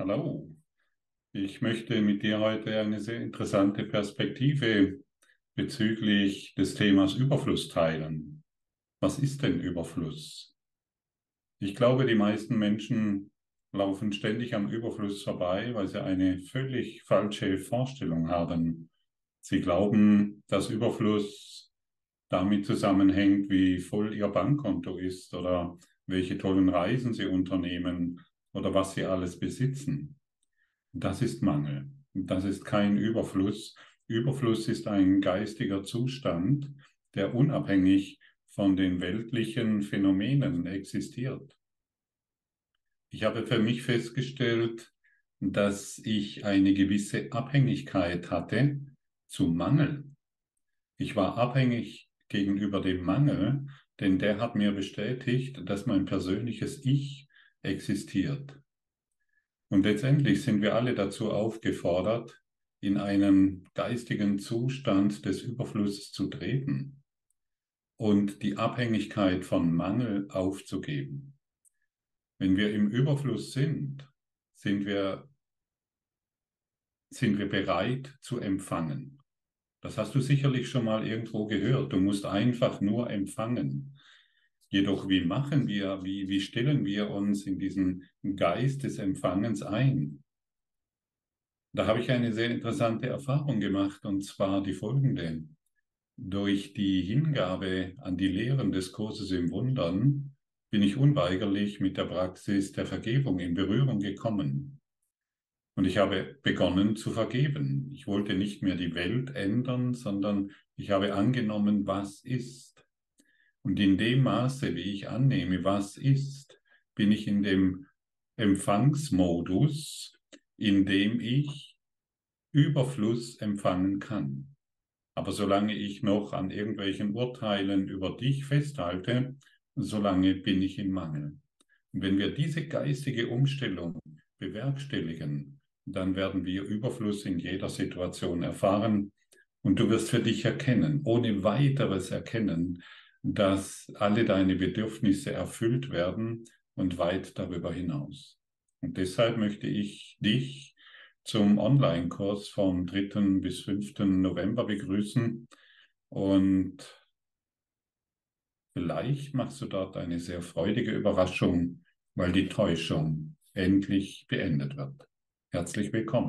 Hallo, ich möchte mit dir heute eine sehr interessante Perspektive bezüglich des Themas Überfluss teilen. Was ist denn Überfluss? Ich glaube, die meisten Menschen laufen ständig am Überfluss vorbei, weil sie eine völlig falsche Vorstellung haben. Sie glauben, dass Überfluss damit zusammenhängt, wie voll ihr Bankkonto ist oder welche tollen Reisen sie unternehmen oder was sie alles besitzen. Das ist Mangel. Das ist kein Überfluss. Überfluss ist ein geistiger Zustand, der unabhängig von den weltlichen Phänomenen existiert. Ich habe für mich festgestellt, dass ich eine gewisse Abhängigkeit hatte zu Mangel. Ich war abhängig gegenüber dem Mangel, denn der hat mir bestätigt, dass mein persönliches Ich existiert. Und letztendlich sind wir alle dazu aufgefordert, in einen geistigen Zustand des Überflusses zu treten und die Abhängigkeit von Mangel aufzugeben. Wenn wir im Überfluss sind, sind wir, sind wir bereit zu empfangen. Das hast du sicherlich schon mal irgendwo gehört. Du musst einfach nur empfangen. Jedoch, wie machen wir, wie, wie stellen wir uns in diesen Geist des Empfangens ein? Da habe ich eine sehr interessante Erfahrung gemacht, und zwar die folgende. Durch die Hingabe an die Lehren des Kurses im Wundern bin ich unweigerlich mit der Praxis der Vergebung in Berührung gekommen. Und ich habe begonnen zu vergeben. Ich wollte nicht mehr die Welt ändern, sondern ich habe angenommen, was ist. Und in dem Maße, wie ich annehme, was ist, bin ich in dem Empfangsmodus, in dem ich Überfluss empfangen kann. Aber solange ich noch an irgendwelchen Urteilen über dich festhalte, solange bin ich im Mangel. Und wenn wir diese geistige Umstellung bewerkstelligen, dann werden wir Überfluss in jeder Situation erfahren und du wirst für dich erkennen, ohne weiteres erkennen, dass alle deine Bedürfnisse erfüllt werden und weit darüber hinaus. Und deshalb möchte ich dich zum Online-Kurs vom 3. bis 5. November begrüßen und vielleicht machst du dort eine sehr freudige Überraschung, weil die Täuschung endlich beendet wird. Herzlich willkommen.